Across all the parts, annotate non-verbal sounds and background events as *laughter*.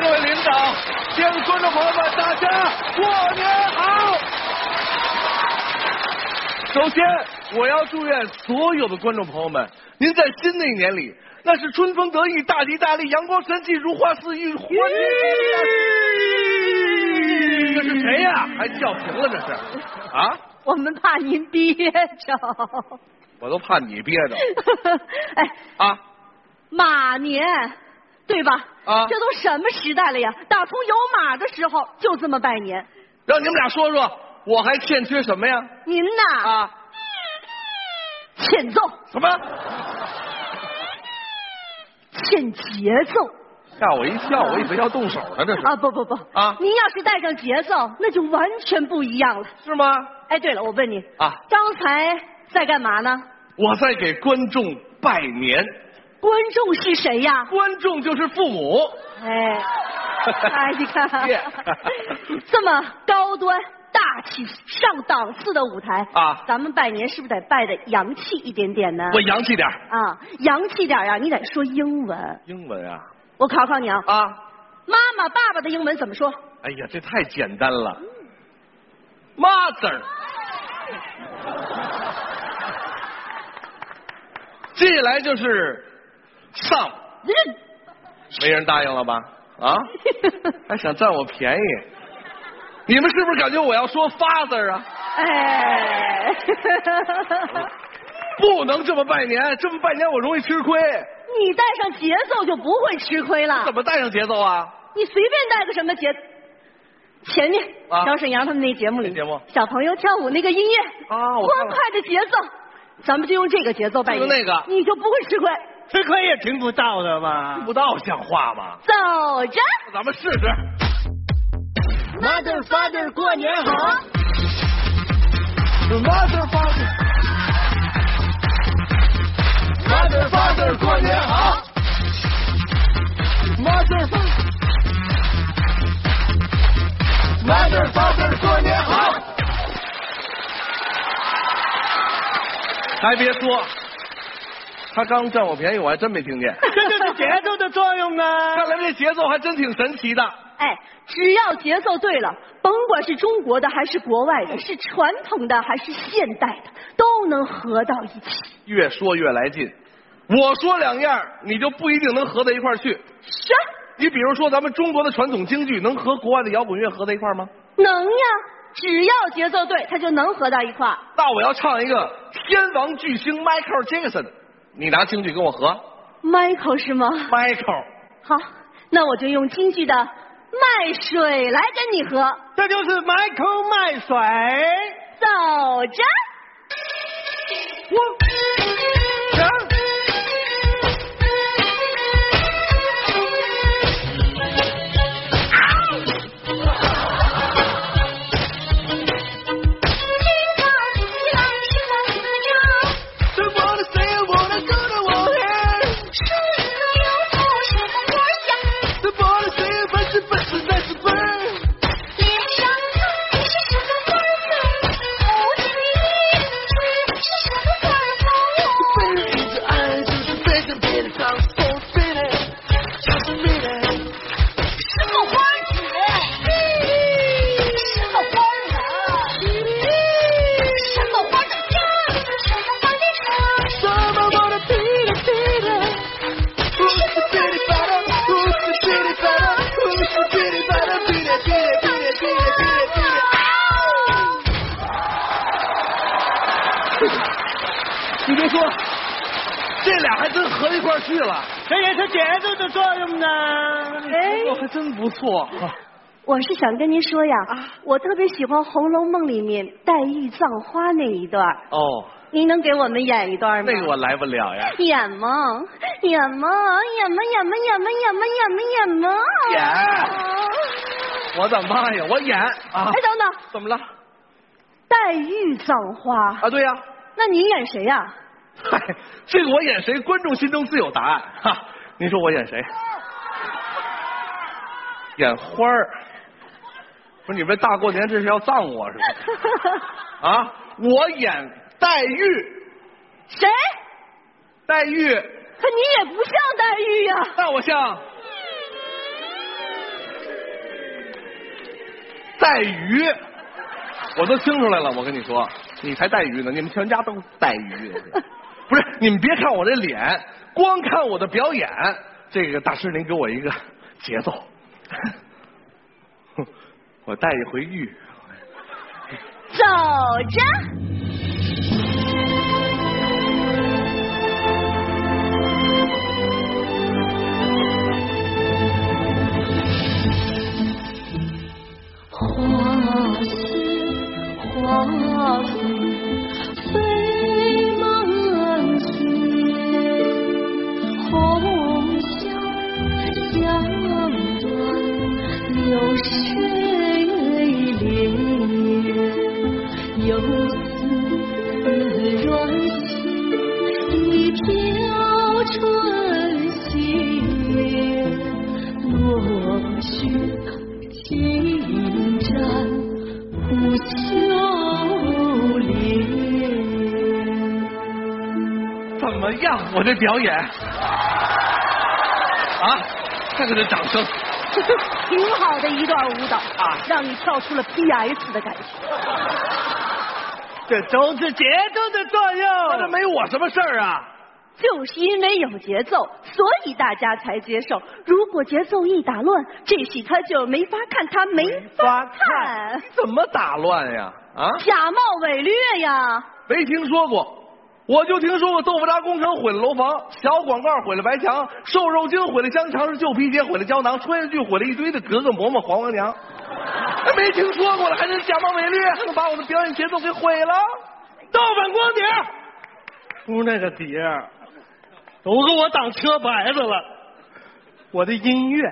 各位领导，亲爱的观众朋友们，大家过年好！首先，我要祝愿所有的观众朋友们，您在新的一年里，那是春风得意、大吉大利、阳光神气、如花似玉、活。这是谁呀、还叫停了这是？啊？我们怕您憋着。我都怕你憋着哎，啊！马年，对吧？啊这都什么时代了呀？打从有马的时候就这么拜年。让你们俩说说，我还欠缺什么呀？您呐，啊？欠揍，什么？欠节奏吓我一跳，我以为要动手呢，这是啊！不不不啊您要是带上节奏，那就完全不一样了。是吗？哎，对了，我问你啊刚才在干嘛呢？我在给观众拜年，观众是谁呀？观众就是父母。哎，哎，你看，*laughs* *laughs* 这么高端、大气、上档次的舞台啊咱们拜年是不是得拜的洋气一点点呢？我洋气点儿啊，洋气点呀，你得说英文。英文啊我考考你啊，啊！妈妈、爸爸的英文怎么说？哎呀，这太简单了。Mother，接下来就是 son，没人答应了吧？啊，*laughs* 还想占我便宜？你们是不是感觉我要说 father 啊？哎，不能这么拜年，这么拜年我容易吃亏。你带上节奏就不会吃亏了怎。么带上节奏啊？你随便带个什么节，前面啊小沈阳他们那节目里，那节目小朋友跳舞那个音乐啊欢快的节奏，咱们就用这个节奏拜年，就用那个你就不会吃亏。吃亏也听不到的嘛。不到像话吗？走着，咱们试试。Mother Father 过年好。Mother father。Mother father 过年好。Mother father。Mother father 过年好。还别说，他刚占我便宜，我还真没听见。这就是节奏的作用啊！看来这节奏还真挺神奇的。哎，只要节奏对了，甭管是中国的还是国外的，是传统的还是现代的，都能合到一起。越说越来劲，我说两样，你就不一定能合到一块儿去。是，你比如说，咱们中国的传统京剧能和国外的摇滚乐合在一块儿吗？能呀，只要节奏对，它就能合到一块儿。那我要唱一个天王巨星 Michael Jackson，你拿京剧跟我合 Michael 是吗？？Michael，好，那我就用京剧的卖水来跟你合。这就是 Michael 卖水。走着，*laughs* 你别说，这俩还真合一块去了，这也是节奏的作用呢。哎，我还真不错。我是想跟您说呀，啊、我特别喜欢《红楼梦》里面黛玉葬花那一段。哦。您能给我们演一段吗？那个我来不了呀。演吗？演吗？演吗？演吗？演吗？演吗？演吗？演吗？演！我的妈呀！我演啊！哎，等等，怎么了？黛玉葬花，啊，对呀、那你演谁呀？嗨，*laughs* 这个我演谁，观众心中自有答案。哈，您说我演谁？演花儿。不是你们大过年这是要葬我是吧？*laughs* 啊，我演黛玉，谁？黛玉，可你也不像黛玉呀。那我像带鱼，我都听出来了。我跟你说，你才带鱼呢，你们全家都带鱼。不是，你们别看我这脸，光看我的表演，这个大师您给我一个节奏，我带一回玉。走着。有谁怜，游丝软絮一飘春歇，落雪。轻沾不秋莲。怎么样，我这表演？啊，看看这掌声。*laughs* 挺好的一段舞蹈啊让你跳出了 PS 的感觉。这都是节奏的作那这用。没我什么事儿啊？就是因为有节奏，所以大家才接受。如果节奏一打乱，这戏他就没法看，他没法看。怎么打乱呀？啊，假冒伪劣呀！没听说过。我就听说过豆腐渣工程毁了楼房，小广告毁了白墙，瘦肉精毁了香肠，是旧皮鞋毁了胶囊，穿越剧毁了一堆的格格嬷嬷黄黄娘。还没听说过了，还能假冒伪劣，还能把我的表演节奏给毁了？盗版光碟，不是那个碟，都给我当车牌子了。我的音乐、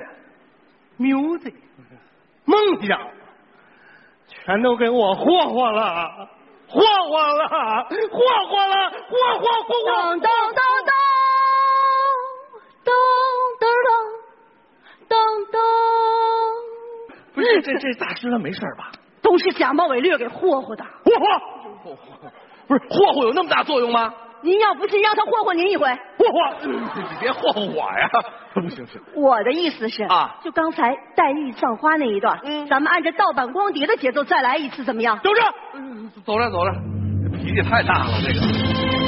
music、梦想，全都给我霍霍了，霍霍了，霍霍了，霍霍霍霍。咚咚咚咚咚咚咚咚咚，不是这这大师他没事吧？都是假冒伪劣给霍霍的。霍霍，不是霍霍有那么大作用吗？您要不信，让他霍霍您一回。霍霍，你别霍霍我呀！不行不行，我的意思是啊就刚才黛玉葬花那一段，嗯咱们按照盗版光碟的节奏再来一次，怎么样？等着，走着走着，脾气太大了，这个。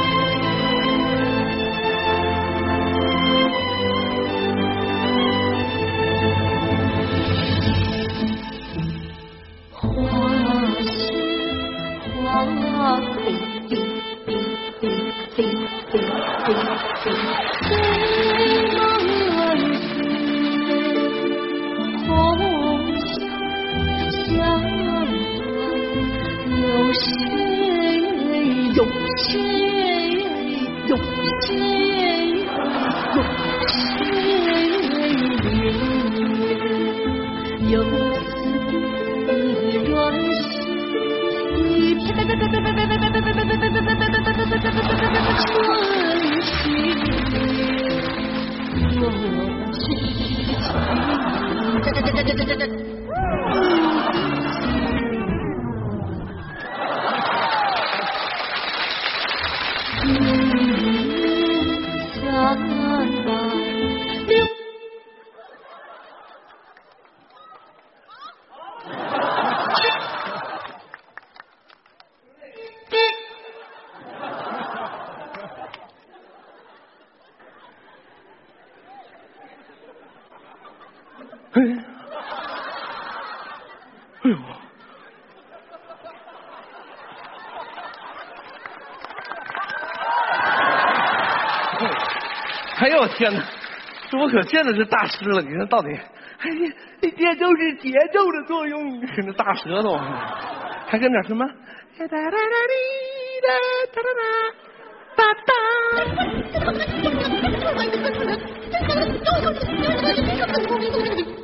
Thank you. 哎呦我天哪！这我可见的是大师了，你说到底？哎呀，这节奏是节奏的作用，跟着大舌头，还跟点什么？*laughs* 哒哒哒哒哒哒哒哒哒哒。